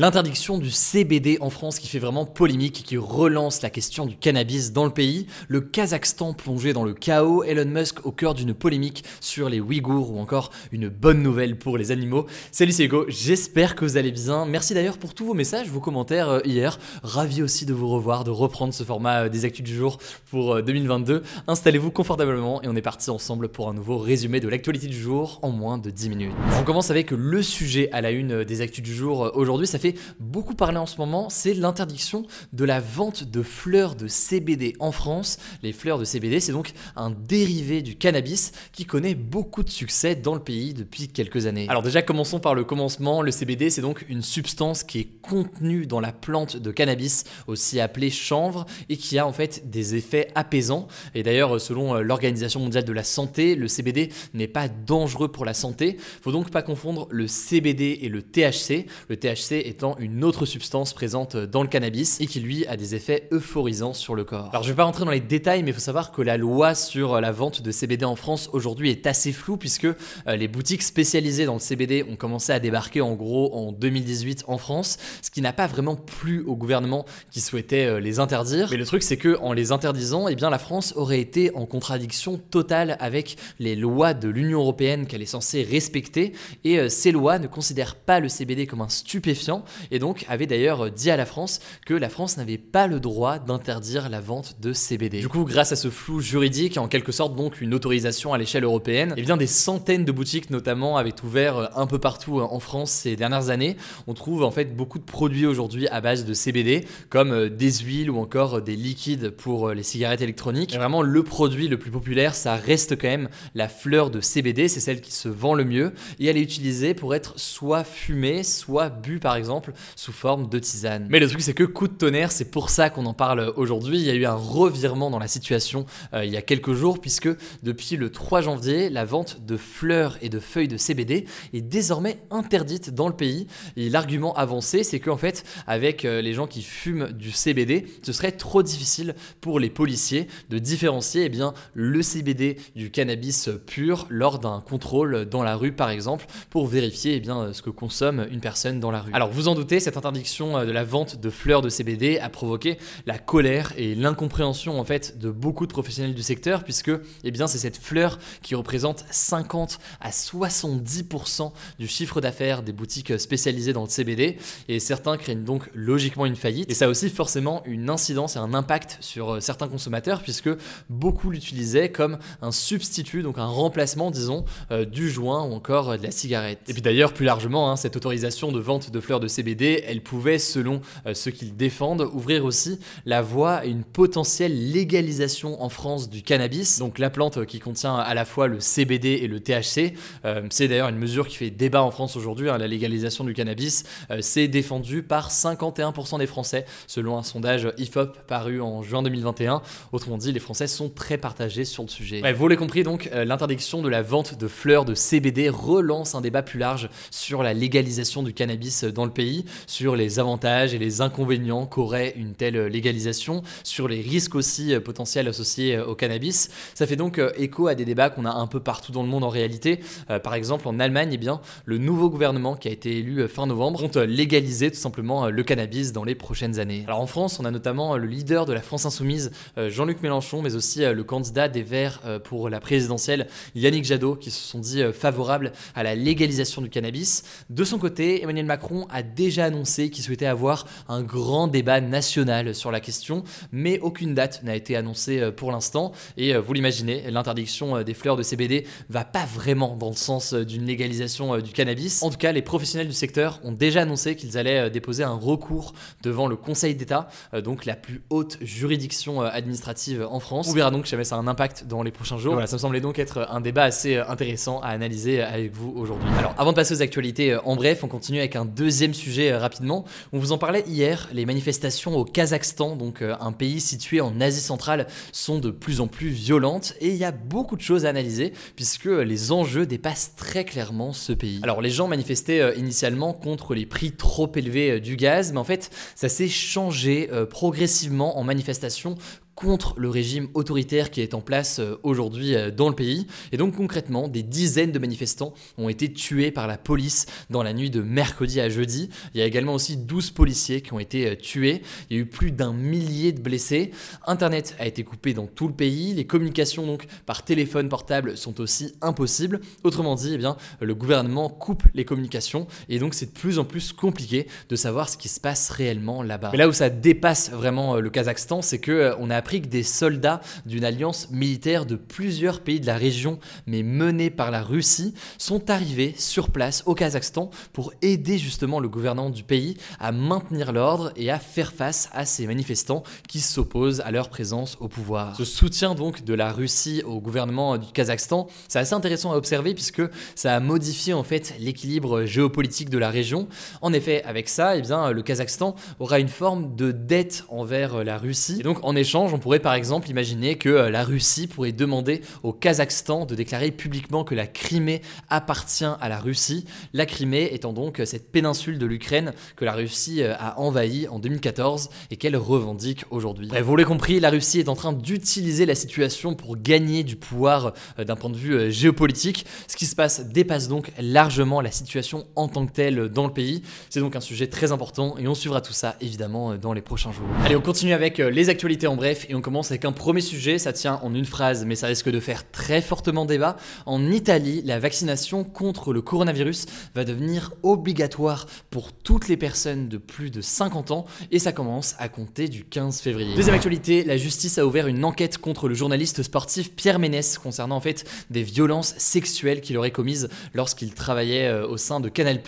L'interdiction du CBD en France qui fait vraiment polémique et qui relance la question du cannabis dans le pays, le Kazakhstan plongé dans le chaos, Elon Musk au cœur d'une polémique sur les Ouïghours ou encore une bonne nouvelle pour les animaux. Salut c'est Hugo, j'espère que vous allez bien. Merci d'ailleurs pour tous vos messages, vos commentaires euh, hier. Ravi aussi de vous revoir, de reprendre ce format euh, des actus du jour pour euh, 2022. Installez-vous confortablement et on est parti ensemble pour un nouveau résumé de l'actualité du jour en moins de 10 minutes. On commence avec le sujet à la une euh, des actus du jour euh, aujourd'hui. Ça fait beaucoup parler en ce moment, c'est l'interdiction de la vente de fleurs de CBD en France. Les fleurs de CBD, c'est donc un dérivé du cannabis qui connaît beaucoup de succès dans le pays depuis quelques années. Alors déjà, commençons par le commencement. Le CBD, c'est donc une substance qui est contenue dans la plante de cannabis, aussi appelée chanvre, et qui a en fait des effets apaisants. Et d'ailleurs, selon euh, l'Organisation mondiale de la santé, le CBD n'est pas dangereux pour la santé. Faut donc pas confondre le CBD et le THC. Le THC une autre substance présente dans le cannabis et qui lui a des effets euphorisants sur le corps. Alors je vais pas rentrer dans les détails mais il faut savoir que la loi sur la vente de CBD en France aujourd'hui est assez floue puisque euh, les boutiques spécialisées dans le CBD ont commencé à débarquer en gros en 2018 en France, ce qui n'a pas vraiment plu au gouvernement qui souhaitait euh, les interdire. Mais le truc c'est que en les interdisant, eh bien la France aurait été en contradiction totale avec les lois de l'Union européenne qu'elle est censée respecter et euh, ces lois ne considèrent pas le CBD comme un stupéfiant et donc avait d'ailleurs dit à la France que la France n'avait pas le droit d'interdire la vente de CBD. Du coup, grâce à ce flou juridique, en quelque sorte donc une autorisation à l'échelle européenne, et bien des centaines de boutiques notamment avaient ouvert euh, un peu partout euh, en France ces dernières années. On trouve en fait beaucoup de produits aujourd'hui à base de CBD, comme euh, des huiles ou encore des liquides pour les cigarettes électroniques. Et vraiment, le produit le plus populaire, ça reste quand même la fleur de CBD, c'est celle qui se vend le mieux, et elle est utilisée pour être soit fumée, soit bu par exemple sous forme de tisane. Mais le truc c'est que coup de tonnerre, c'est pour ça qu'on en parle aujourd'hui. Il y a eu un revirement dans la situation euh, il y a quelques jours puisque depuis le 3 janvier, la vente de fleurs et de feuilles de CBD est désormais interdite dans le pays. Et l'argument avancé, c'est qu'en fait, avec euh, les gens qui fument du CBD, ce serait trop difficile pour les policiers de différencier eh bien, le CBD du cannabis pur lors d'un contrôle dans la rue par exemple pour vérifier eh bien, ce que consomme une personne dans la rue. Alors vous en doutez, cette interdiction euh, de la vente de fleurs de CBD a provoqué la colère et l'incompréhension en fait de beaucoup de professionnels du secteur puisque eh bien c'est cette fleur qui représente 50 à 70% du chiffre d'affaires des boutiques spécialisées dans le CBD et certains craignent donc logiquement une faillite et ça a aussi forcément une incidence et un impact sur euh, certains consommateurs puisque beaucoup l'utilisaient comme un substitut donc un remplacement disons euh, du joint ou encore de la cigarette. Et puis d'ailleurs plus largement hein, cette autorisation de vente de fleurs de CBD elle pouvait selon euh, ceux qui le défendent ouvrir aussi la voie à une potentielle légalisation en France du cannabis. Donc la plante euh, qui contient à la fois le CBD et le THC Euh, c'est d'ailleurs une mesure qui fait débat en France aujourd'hui hein, la légalisation du cannabis c'est défendu par 51% des Français selon un sondage IFOP paru en juin 2021 autrement dit les Français sont très partagés sur le sujet. Vous l'avez compris donc l'interdiction de la vente de fleurs de CBD relance un débat plus large sur la légalisation du cannabis dans le pays sur les avantages et les inconvénients qu'aurait une telle légalisation sur les risques aussi euh, potentiels associés euh, au cannabis. Ça fait donc euh, écho à des débats qu'on a un peu partout dans le monde en réalité. Par exemple en Allemagne eh bien le nouveau gouvernement qui a été élu fin novembre compte légaliser tout simplement le cannabis dans les prochaines années. Alors en France on a notamment le leader de la France Insoumise Jean-Luc Mélenchon mais aussi le candidat des Verts pour la présidentielle Yannick Jadot qui se sont dit favorables à la légalisation du cannabis. De son côté Emmanuel Macron a déjà annoncé qu'il souhaitait avoir un grand débat national sur la question, mais aucune date n'a été annoncée euh, pour l'instant. Et euh, vous l'imaginez, l'interdiction euh, des fleurs de CBD va pas vraiment dans le sens d'une légalisation du cannabis. En tout cas, les professionnels du secteur ont déjà annoncé qu'ils allaient déposer un recours devant le Conseil d'État, donc la plus haute juridiction administrative en France. On verra donc si jamais ça a un impact dans les prochains jours. Voilà, ça me semblait donc être un débat assez intéressant à analyser avec vous aujourd'hui. Alors, avant de passer aux actualités en bref, on continue avec un deuxième sujet rapidement. On vous en parlait hier, les manifestations au Kazakhstan, donc un pays situé en Asie centrale, sont de plus en plus violentes et il y a beaucoup de choses à analyser puisque les enjeux dépassent très clairement ce pays. Alors les gens manifestaient euh, initialement contre les prix trop élevés euh, du gaz, mais en fait ça s'est changé euh, progressivement en manifestation contre le régime autoritaire qui est en place euh, aujourd'hui euh, dans le pays. Et donc concrètement, des dizaines de manifestants ont été tués par la police dans la nuit de mercredi à jeudi. Il y a également aussi 12 policiers qui ont été euh, tués. Il y a eu plus d'un millier de blessés. Internet a été coupé dans tout le pays. Les communications donc par téléphone portable sont aussi impossibles. Autrement dit, eh bien, le gouvernement coupe les communications et donc c'est de plus en plus compliqué de savoir ce qui se passe réellement là-bas. Mais là où ça dépasse vraiment le Kazakhstan, c'est que on a appris que des soldats d'une alliance militaire de plusieurs pays de la région, mais menés par la Russie, sont arrivés sur place au Kazakhstan pour aider justement le gouvernement du pays à maintenir l'ordre et à faire face à ces manifestants qui s'opposent à leur présence au pouvoir. Ce soutien donc de la Russie au gouvernement du Kazakhstan, c'est assez intéressant à observer puisque ça a modifié en fait l'équilibre géopolitique de la région. En effet, avec ça, eh bien, le Kazakhstan aura une forme de dette envers la Russie. Et donc en échange, on pourrait par exemple imaginer que euh, la Russie pourrait demander au Kazakhstan de déclarer publiquement que la Crimée appartient à la Russie, la Crimée étant donc cette péninsule de l'Ukraine que la Russie euh, a envahie en 2014 et qu'elle revendique aujourd'hui. Vous l'avez compris, la Russie est en train d'utiliser la situation pour gagner du pouvoir euh, d'un point de vue géopolitique. Ce qui se passe dépasse donc largement la situation en tant que telle dans le pays. C'est donc un sujet très important et on suivra tout ça évidemment dans les prochains jours. Allez, on continue avec les actualités en bref et on commence avec un premier sujet, ça tient en une phrase, mais ça risque de faire très fortement débat. En Italie, la vaccination contre le coronavirus va devenir obligatoire pour toutes les personnes de plus de 50 ans et ça commence à compter du 15 février. Deuxième actualité, la justice a ouvert une enquête contre le journaliste sportif Pierre Ménès concernant en fait des violences sexuelles qu'il aurait commises lorsqu'il travaillait euh, au sein de Canal+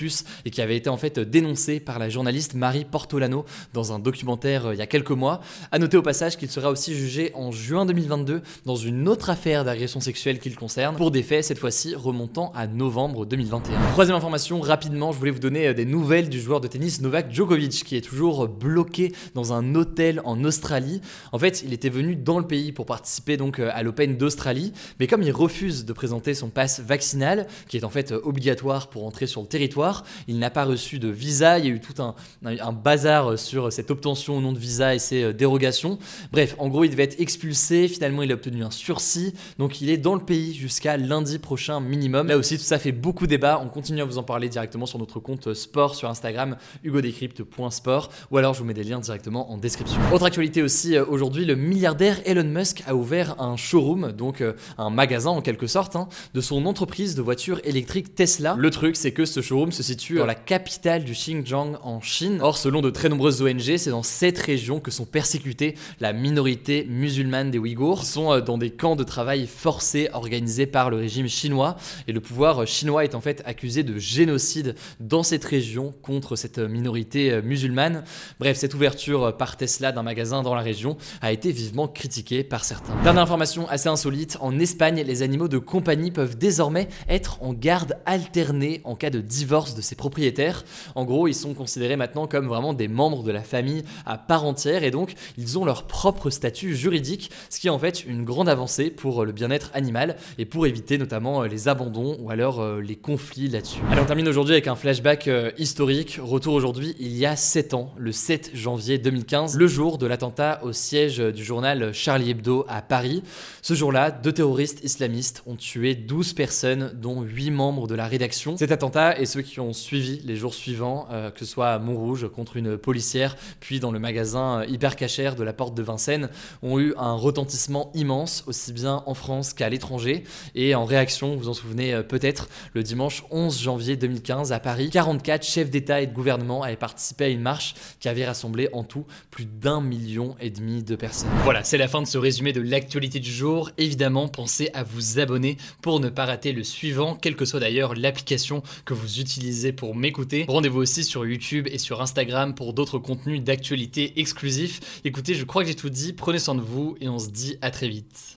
et qui avait été en fait dénoncé par la journaliste Marie Portolano dans un documentaire euh, il y a quelques mois. À noter au passage qu'il sera aussi jugé en juin 2022 dans une autre affaire d'agression sexuelle qu'il concerne, pour des faits cette fois-ci remontant à novembre 2021. Troisième information, rapidement, je voulais vous donner euh, des nouvelles du joueur de tennis Novak Djokovic qui est toujours bloqué dans un hôtel en Australie. En fait, il était venu dans le pays pour participer donc euh, à l'Open d'Australie, mais comme il refuse de présenter son passe vaccinal, qui est en fait euh, obligatoire pour entrer sur le territoire, il n'a pas reçu de visa, il y a eu tout un, un bazar sur cette obtention au nom de visa et ses dérogations. Bref, en gros, il devait être expulsé. Finalement, il a obtenu un sursis. Donc, il est dans le pays jusqu'à lundi prochain minimum. Là aussi, tout ça fait beaucoup débat. On continue à vous en parler directement sur notre compte sport sur Instagram, hugodécrypte.sport. Ou alors, je vous mets des liens directement en description. Autre actualité aussi, euh, aujourd'hui, le milliardaire Elon Musk a ouvert un showroom, donc euh, un magasin en quelque sorte, hein, de son entreprise de voitures électriques Tesla. Le truc, c'est que ce showroom se situe dans la capitale du Xinjiang en Chine. Or, selon de très nombreuses ONG, c'est dans cette région que sont persécutées la minorité musulmanes des Ouïghours, sont euh, dans des camps de travail forcés organisés par le régime chinois. Et le pouvoir chinois est en fait accusé de génocide dans cette région contre cette minorité euh, musulmane. Bref, cette ouverture par Tesla d'un magasin dans la région a été vivement critiquée par certains. Dernière information assez insolite, en Espagne, les animaux de compagnie peuvent désormais être en garde alternée en cas de divorce de ses propriétaires. En gros, ils sont considérés maintenant comme vraiment des membres de la famille à part entière et donc ils ont leur propre statut juridique, ce qui est en fait une grande avancée pour le bien-être animal et pour éviter notamment euh, les abandons ou alors euh, les conflits là-dessus. Allez, on termine aujourd'hui avec un flashback euh, historique. Retour aujourd'hui il y a 7 ans, le 7 janvier 2015, le jour de l'attentat au siège du journal Charlie Hebdo à Paris. Ce jour-là, deux terroristes islamistes ont tué 12 personnes, dont 8 membres de la rédaction. Cet attentat et ceux qui ont suivi les jours suivants, que ce soit à Montrouge contre une policière, puis dans le magasin hyper cachère de la porte de Vincennes, ont eu un retentissement immense, aussi bien en France qu'à l'étranger. Et en réaction, vous en souvenez euh, peut-être, le dimanche 11 janvier 2015 à Paris, 44 chefs d'État et de gouvernement avaient participé à une marche qui avait rassemblé en tout plus d'un million et demi de personnes. Voilà, c'est la fin de ce résumé de l'actualité du jour. Évidemment, pensez à vous abonner pour ne pas rater le suivant, quelle que soit d'ailleurs l'application que vous utilisez pour m'écouter. Rendez-vous aussi sur YouTube et sur Instagram pour d'autres contenus d'actualité exclusifs. Écoutez, je crois que j'ai tout prenez soin de vous et on se dit à très vite.